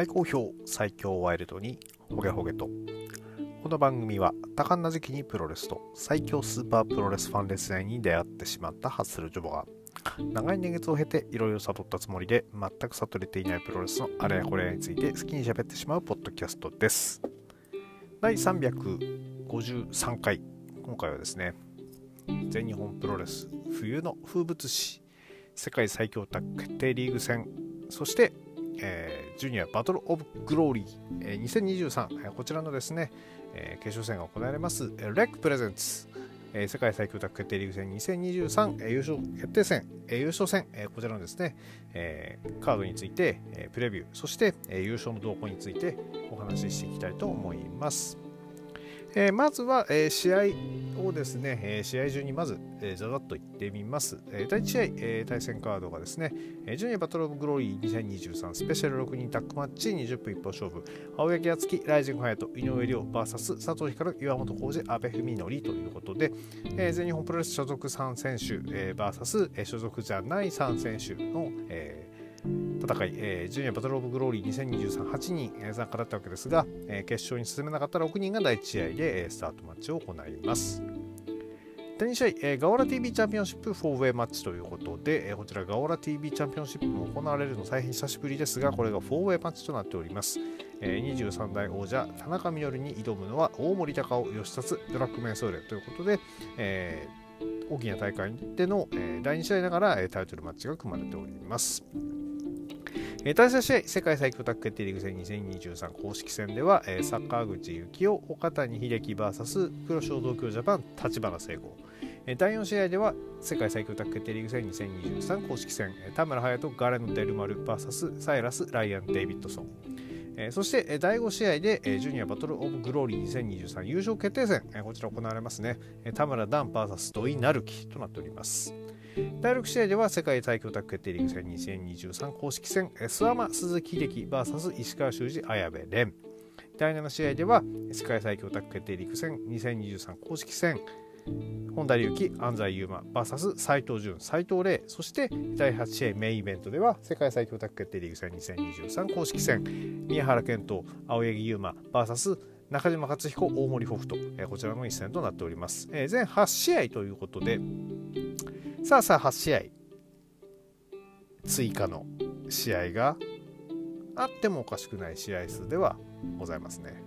大好評最強ワイルドにホゲホゲとこの番組は多感な時期にプロレスと最強スーパープロレスファンレスラーに出会ってしまったハッスルジョボが長い年月を経ていろいろ悟ったつもりで全く悟れていないプロレスのあれやこれやについて好きに喋ってしまうポッドキャストです。第353回今回はですね全日本プロレス冬の風物詩世界最強タッグ決定リーグ戦そしてえー、ジュニアバトル・オブ・グローリー、えー、2023、えー、こちらのですね、えー、決勝戦が行われます、レックプレゼンツ、えー、世界最強タッグ決定リーグ戦2023、えー、優勝決定戦、えー、優勝戦、えー、こちらのですね、えー、カードについて、えー、プレビュー、そして、えー、優勝の動向についてお話ししていきたいと思います。えー、まずは、えー、試合をですね、えー、試合中にまず、えー、ざざっと言ってみます。えー、第1試合、えー、対戦カードがですね、えー、ジュニアバトルオブグローリー2023スペシャル6人タッグマッチ20分一本勝負、青柳敦樹、ライジングハヤト、井上亮 VS 佐藤光、岩本浩二、阿部文則ということで、えー、全日本プロレス所属3選手、えー、VS、えー、所属じゃない3選手の、えー戦い、えー、ジュニアバトルオブグローリー2023、8人、参加だったわけですが、えー、決勝に進めなかった6人が第1試合で、えー、スタートマッチを行います。第2試合、えー、ガオラ TV チャンピオンシップ 4way マッチということで、えー、こちらガオラ TV チャンピオンシップも行われるの大変久しぶりですが、これが 4way マッチとなっております。えー、23代王者田中みのりに挑むのは大森高尾義達ドラッグメンソーレということで、えー、大きな大会での、えー、第2試合ながら、えー、タイトルマッチが組まれております。えー、対戦試合、世界最強タッグ決定リーグ戦2023公式戦では、えー、坂口幸雄、岡谷秀樹 VS 黒潮東京ジャパン、立花聖吾。えー、第4試合では、世界最強タッグ決定リーグ戦2023公式戦、田村隼人、ガレノ・デルマル VS サイラス・ライアン・デイビッドソン。え、そして、え、第5試合で、え、ジュニアバトル・オブ・グローリー2023優勝決定戦、え、こちら行われますね、え、田村ダン VS 土井成樹となっております。第6試合では世界最強タッグ決定リーグ戦2023公式戦諏訪間鈴木秀樹 VS 石川修司綾部蓮。第7試合では世界最強タッグ決定リーグ戦2023公式戦。本田隆起、安西優真 VS 斉藤潤、斉藤麗。そして第8試合メインイベントでは世界最強タッグ決定リーグ戦2023公式戦。宮原健人、青柳優馬 VS 中島克彦、大森北斗、えこちらの一戦となっております、え全8試合ということでさあさあ8試合追加の試合があってもおかしくない試合数ではございますね。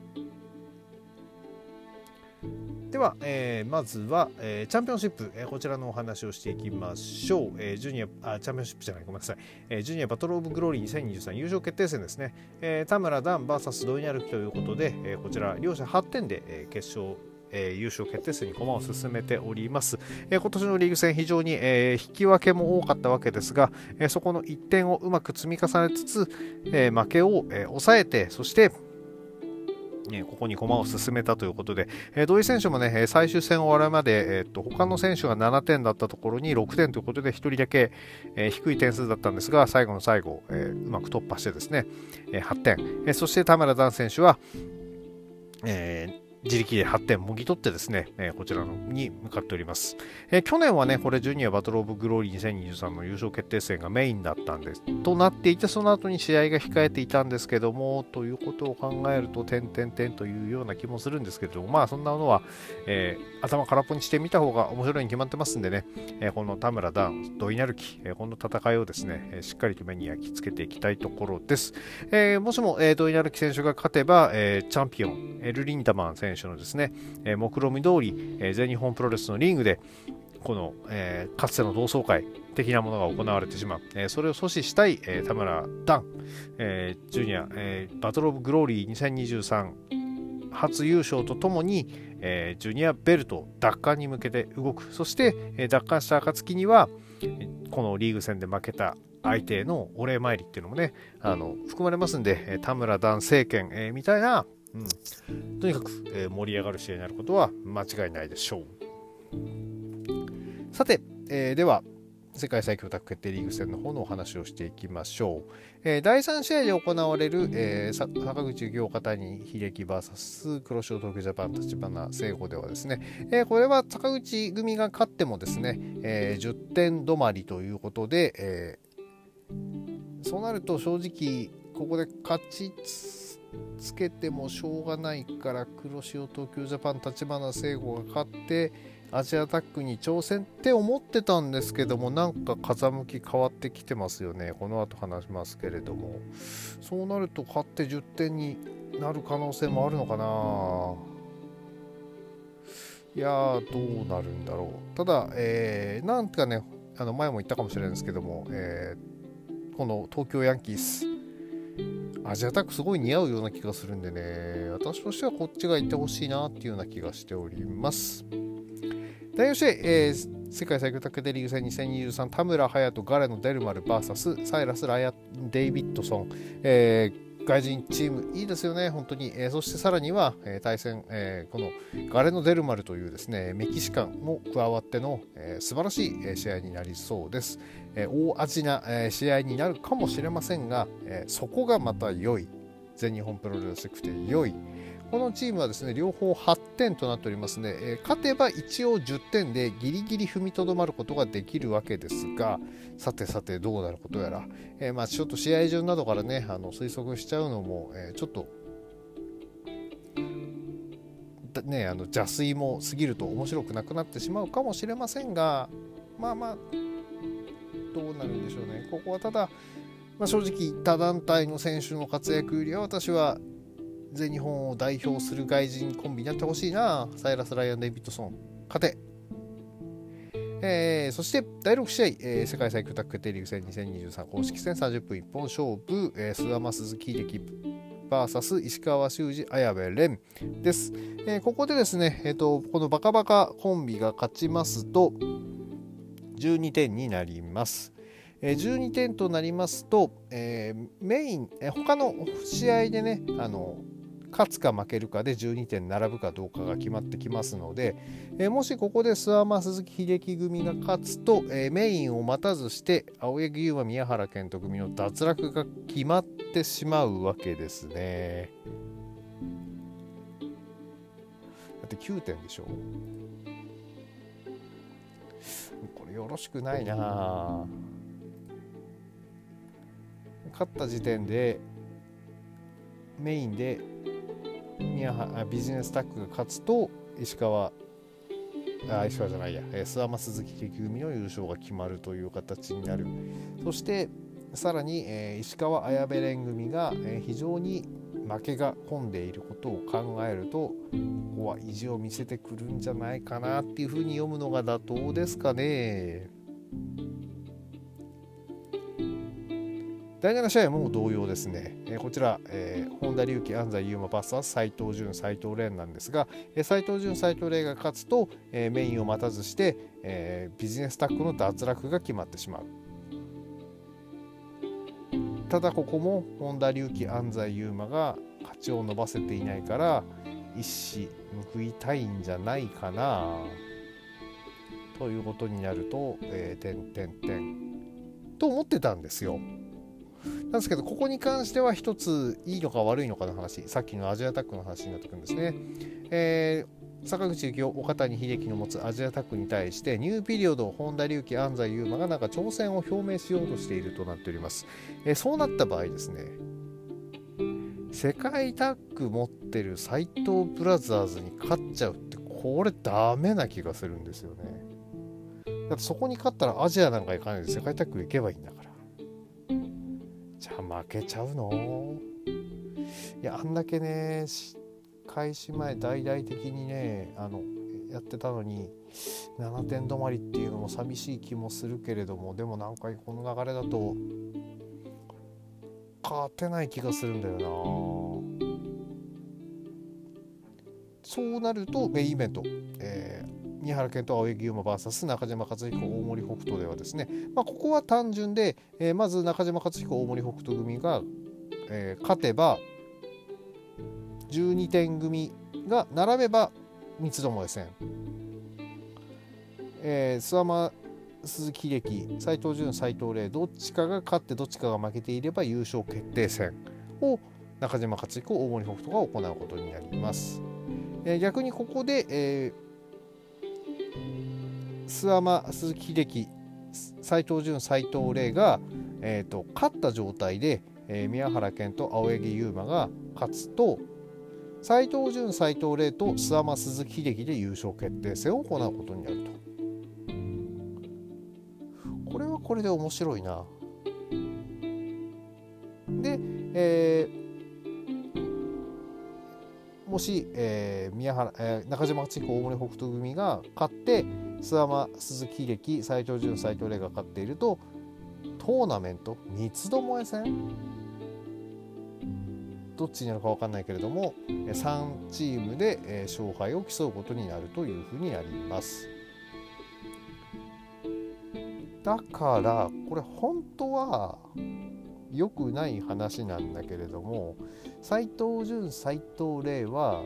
では、えー、まずは、えー、チャンピオンシップ、えー、こちらのお話をしていきましょう。えー、ジュニアあ、チャンピオンシップじゃない、ごめんなさい。えー、ジュニアバトルオブグローリー2023優勝決定戦ですね。えー、田村ダン VS ドイニャルキということで、えー、こちら両者8点で、えー、決勝えー、優勝決定戦に駒を進めております、え、今年のリーグ戦非常に、え、引き分けも多かったわけですが、えそこの1点をうまく積み重ねつつ、え負けを、え抑えてそして、ここに駒を進めたということで、えー、土井選手もね、最終戦を終わるまで、え、っと他の選手が7点だったところに6点ということで、1人だけ、え、低い点数だったんですが、最後の最後、えうまく突破してですね、え8点、えそして田村段選手は、え自力で8点もぎ取ってですね、えー、こちらのに向かっております、えー、去年はね、これジュニアバトルオブグローリー2023の優勝決定戦がメインだったんです。となっていて、その後に試合が控えていたんですけども、ということを考えると、点々点というような気もするんですけども、まあそんなのは、えー、頭空っぽにしてみた方が面白いに決まってますんでね、えこの田村ダン、土井成樹、えこの戦いをですね、えしっかりと目に焼き付けていきたいところです。えもしも、え土井成樹選手が勝てば、えチャンピオン、エル・リンダマン選手のですね、え目論見通り、え全日本プロレスのリングで、この、えー、かつての同窓会的なものが行われてしまう、えー、それを阻止したい、えー、田村ダン、えジュニア、えバトル・オブ・グローリー2023初優勝とともに、えジュニアベルト奪還に向けて動く。そして、え奪還した暁にはこのリーグ戦で負けた相手へのお礼参りっていうのもねあの含まれますんで、田村ダン政権、えみたいなうん、とにかく、えー、盛り上がる試合になることは間違いないでしょう。さて、えー、では世界最強タッグ決定リーグ戦の方のお話をしていきましょう。えー、第3試合で行われる、えー、坂口幸岡谷秀樹 VS 黒潮東京ジャパン立花聖子ではですね、えー、これは坂口組が勝ってもですね、え、10点止まりということで、え、そうなると正直ここで勝ちつけてもしょうがないから黒潮東京ジャパン立花聖吾が勝ってアジアタックに挑戦って思ってたんですけどもなんか風向き変わってきてますよね。この後話しますけれども。そうなると勝って10点になる可能性もあるのかな。いやーどうなるんだろう。ただ、えー、なんかねあの前も言ったかもしれないんですけども、えー、この東京ヤンキース。アジアタックすごい似合うような気がするんでね私としてはこっちが行ってほしいなっていうような気がしております。第4試合、えー、世界最強タッグデリーグ戦2023田村隼人ガレのデルマル VS サイラス・ライア・デイビッドソン、えー、外人チームいいですよね、本当に。えー、そしてさらには、え、対戦、え、このガレのデルマルというですねメキシカンも加わっての、えー、素晴らしい試合になりそうです。え、大味な、え、試合になるかもしれませんが、え、そこがまた良い。全日本プロレスくて良い。このチームはですね両方8点となっておりますね、え、勝てば一応10点でギリギリ踏みとどまることができるわけですがさてさてどうなることやら、えー、まあちょっと試合順などからねあの推測しちゃうのも、えー、ちょっとね、あの邪推も過ぎると面白くなくなってしまうかもしれませんがまあまあどうなるんでしょうね。ここはただ、まあ、正直他団体の選手の活躍よりは私は全日本を代表する外人コンビになってほしいな。サイラス・ライアン・デイビッドソン勝て。えー、そして第6試合、えー、世界最強タッグ決定リーグ戦2023公式戦30分一本勝負、えー、諏訪間鈴木秀樹 VS 石川修司綾部蓮です、えー、ここでですね、えーと、このバカバカコンビが勝ちますと12点になります。12点となりますと、えー、メイン、えー、他の試合でねあの勝つか負けるかで12点並ぶかどうかが決まってきますので、えー、もしここで諏訪間鈴木秀樹組が勝つと、えー、メインを待たずして青柳優馬宮原健人組の脱落が決まってしまうわけですね。だって9点でしょ。よろしくない。な勝った時点でメインでビジネスタッグが勝つと石川あ石川じゃないや。諏訪間鈴木力組の優勝が決まるという形になる。そしてさらに、えー、石川綾部蓮組が、えー、非常に負けが込んでいることを考えるとここは意地を見せてくるんじゃないかなっていうふうに読むのが妥当ですかね。第7試合も同様ですね、えー、こちら、えー、本田隆起、安西優真 VS 斎藤潤、斎藤蓮なんですが、えー、斎藤潤、斎藤蓮が勝つと、えー、メインを待たずして、えー、ビジネスタッグの脱落が決まってしまう。ただここも本田隆起、安西優真が勝ちを伸ばせていないから一矢報いたいんじゃないかなということになると、えー、点点点と思ってたんですよ。なんですけど、ここに関しては一ついいのか悪いのかの話、さっきのアジアタックの話になってくるんですね。えー、坂口幸雄、岡谷秀樹の持つアジアタックに対して、ニューピリオド、本田隆起、安西優真がなんか挑戦を表明しようとしているとなっております。え、そうなった場合ですね、世界タッグ持ってる斎藤ブラザーズに勝っちゃうって、これダメな気がするんですよね。だってそこに勝ったらアジアなんか行かないで世界タッグ行けばいいんだから。じゃあ負けちゃうの？いやあんだけね開始前大々的にねあのやってたのに7点止まりっていうのも寂しい気もするけれどもでもなんかこの流れだと勝てない気がするんだよな。そうなるとメインイベント、えー宮原健と青柳優馬 VS 中島克彦大森北斗ではですね、まあ、ここは単純で、えー、まず中島克彦大森北斗組が、えー、勝てば12点組が並べば三つどもえ戦、えー、諏訪間鈴木秀樹斎藤潤斎藤麗どっちかが勝ってどっちかが負けていれば優勝決定戦を中島克彦大森北斗が行うことになります。えー、逆にここで、え諏訪間鈴木秀樹斎藤潤斎藤麗が、えーと、勝った状態で、えー、宮原健と青柳優馬が勝つと斎藤潤斎藤麗と諏訪間鈴木秀樹で優勝決定戦を行うことになると。これはこれで面白いな。で、えー、もし、えー、宮原、えー、中島八彦大森北斗組が勝って諏訪間鈴木秀樹斎藤潤斎藤麗が勝っているとトーナメント三つどもえ戦？どっちになるか分かんないけれども3チームで勝敗を競うことになるというふうになります。だからこれ本当は良くない話なんだけれども斎藤潤斎藤麗は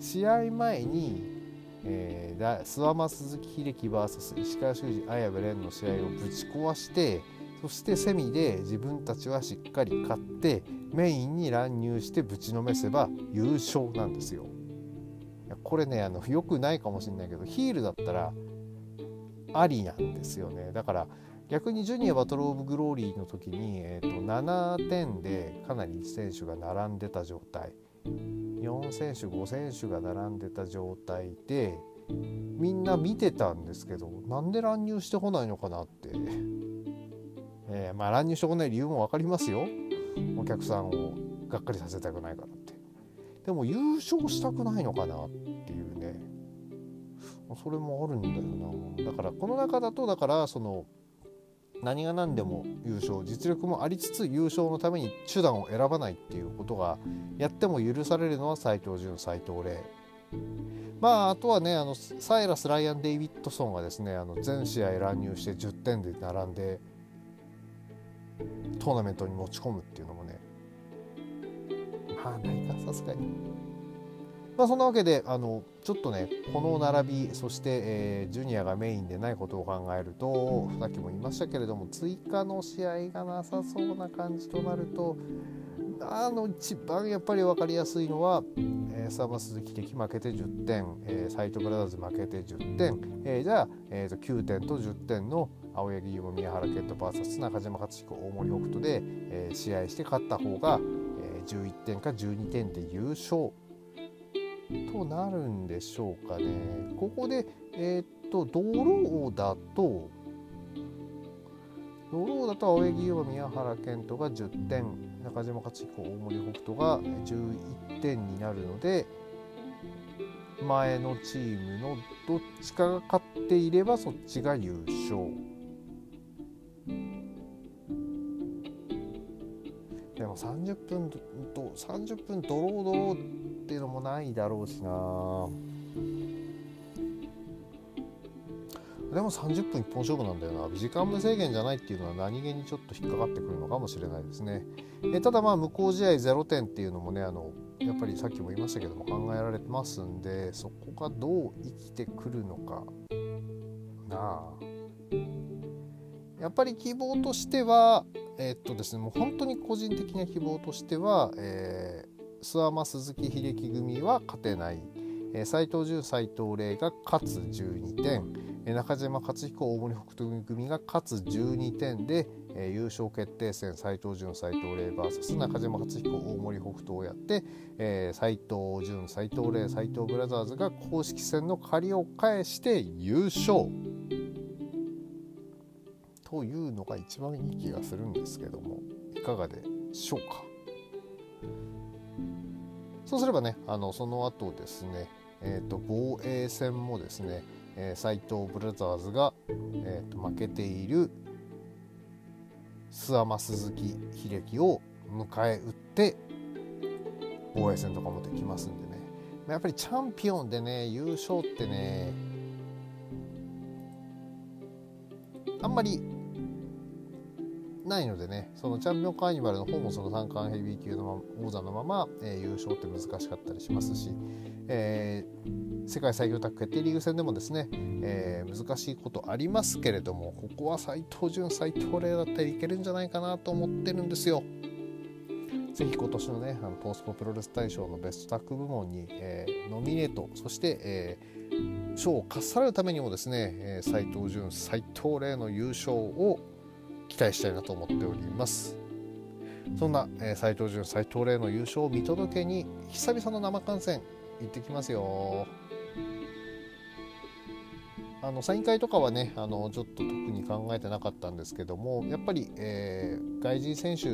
試合前に、えー、諏訪間鈴木秀樹 VS 石川修司綾部蓮の試合をぶち壊してそしてセミで自分たちはしっかり勝ってメインに乱入してぶちのめせば優勝なんですよ。これねあのよくないかもしれないけどヒールだったらありなんですよね。だから逆にジュニアバトル・オブ・グローリーの時に、えーと、7点でかなり選手が並んでた状態。4選手5選手が並んでた状態でみんな見てたんですけどなんで乱入してこないのかなって。えー、まあ乱入してこない理由も分かりますよ。お客さんをがっかりさせたくないからって。でも優勝したくないのかなっていうね。それもあるんだよな。だからこの中だとだからその何が何でも優勝実力もありつつ優勝のために手段を選ばないっていうことがやっても許されるのは斎藤潤斎藤麗まああとはねあのサイラス・ライアン・デイビッドソンがですねあの全試合乱入して10点で並んでトーナメントに持ち込むっていうのもねまあないかさすがに。まあそんなわけであのちょっとねこの並びそして、えー、ジュニアがメインでないことを考えるとさっきも言いましたけれども追加の試合がなさそうな感じとなるとあの一番やっぱり分かりやすいのは、えー、サーバー鈴木的負けて10点、えー、サイトブラザーズ負けて10点、えー、じゃあ、えーと、9点と10点の青柳優馬宮原健人 VS 中島克彦大森北斗で、えー、試合して勝った方が、えー、11点か12点で優勝となるんでしょうかね。ここで、えっ、とドローだとドローだと青柳優馬宮原健人が10点中島克彦大森北斗が11点になるので前のチームのどっちかが勝っていればそっちが優勝。でも30分と30分ドロードローっていうのもないだろうしな。でも30分一本勝負なんだよな。時間無制限じゃないっていうのは何気にちょっと引っかかってくるのかもしれないですね。えただまあ無効試合0点っていうのもねあのやっぱりさっきも言いましたけども考えられてますんでそこがどう生きてくるのかなあ。やっぱり希望としてはえー、っとですねもう本当に個人的な希望としては、えー、諏訪間鈴木秀樹組は勝てない、えー、斉藤潤斉藤麗が勝つ12点、えー、中島克彦大森北斗組が勝つ12点で、えー、優勝決定戦斉藤潤斉藤麗 VS 中島克彦大森北斗をやって、えー、斉藤潤斉藤麗斉藤ブラザーズが公式戦の借りを返して優勝。というのが一番いい気がするんですけどもいかがでしょうか？そうすればねあのその後ですね、えーと、防衛戦もですね、えー、斉藤ブラザーズが、えーと、負けている諏訪間鈴木秀樹を迎え撃って防衛戦とかもできますんでね。やっぱりチャンピオンでね優勝ってねあんまりないのでねそのチャンピオンカーニバルの方もその三冠ヘビー級の王座のまま、えー、優勝って難しかったりしますし、えー、世界最強タッグ決定リーグ戦でもですね、えー、難しいことありますけれどもここは斎藤潤斎藤麗だったらいけるんじゃないかなと思ってるんですよ。ぜひ今年のねあのポースポプロレス大賞のベストタッグ部門に、えー、ノミネートそして、えー、賞をかっさらうためにもですね、えー、斉藤潤斉藤麗の優勝を期待したいなと思っております。そんな、えー、斉藤潤斉藤麗の優勝を見届けに久々の生観戦行ってきますよ。あのサイン会とかはねあのちょっと特に考えてなかったんですけどもやっぱり、えー、外人選手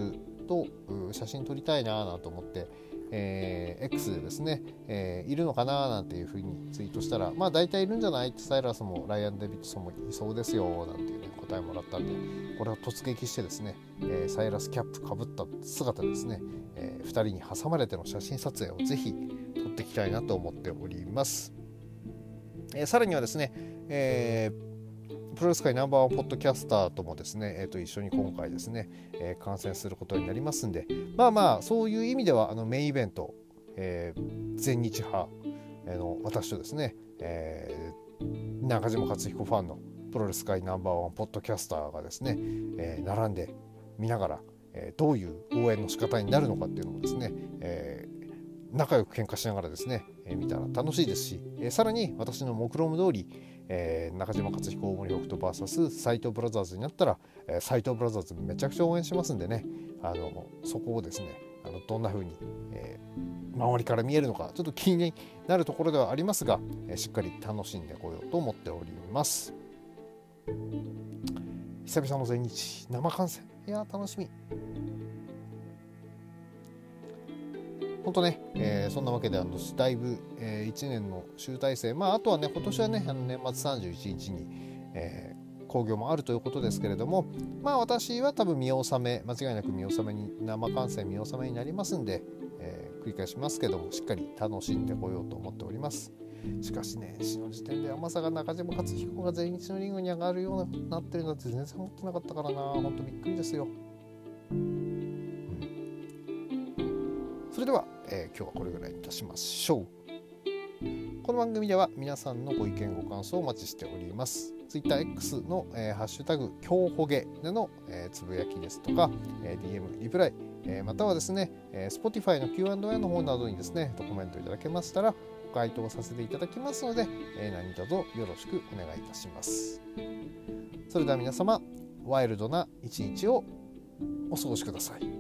と写真撮りたいななと思って、えー、X でですね、えー、いるのかななんていうふうにツイートしたらまあ大体いるんじゃないってサイラスもライアン・デビッドソンもいそうですよなんていうね答えもらったんでこれを突撃してですね、えー、サイラスキャップかぶった姿ですね、え2人に挟まれての写真撮影をぜひ撮っていきたいなと思っております、えさらにはですね、えープロレス界ナンバーワンポッドキャスターともですね、えー、と一緒に今回ですね、えー、観戦することになりますんでまあまあそういう意味ではあのメインイベント、えー、全日派の私とですね、えー、中島克彦ファンのプロレス界ナンバーワンポッドキャスターがですね、えー、並んで見ながら、えー、どういう応援の仕方になるのかっていうのもですね、えー、仲良く喧嘩しながらですね、えー、見たら楽しいですし、えー、さらに私の目論見通り、えー、中島克彦大森北斗 VS 斎藤ブラザーズになったら、えー、斎藤ブラザーズめちゃくちゃ応援しますんでね。あのそこをですねあのどんな風に、えー、周りから見えるのかちょっと気になるところではありますが、えー、しっかり楽しんでこようと思っております。久々の全日生観戦。いや楽しみ。本当ね、えー、そんなわけであのだいぶ、えー、1年の集大成、まあ、あとはね今年はね年末31日に、えー、興行もあるということですけれどもまあ私は多分見納め間違いなく見納めに生観戦見納めになりますんで、えー、繰り返しますけどもしっかり楽しんでこようと思っております。しかしね死の時点で甘さが中島克彦が全日のリングに上がるようになってるなんて全然思ってなかったからな。ほんとびっくりですよ。では、えー、今日はこれぐらいいたしましょう。この番組では皆さんのご意見ご感想をお待ちしております。TwitterX の、えー、ハッシュタグ、今日ほげでの、えー、つぶやきですとか、えー、DM、リプライ、えー、またはですね、えー、Spotify の Q&A の方などにですね、コメントいただけましたら、ご回答させていただきますので、えー、何卒よろしくお願いいたします。それでは皆様、ワイルドな一日をお過ごしください。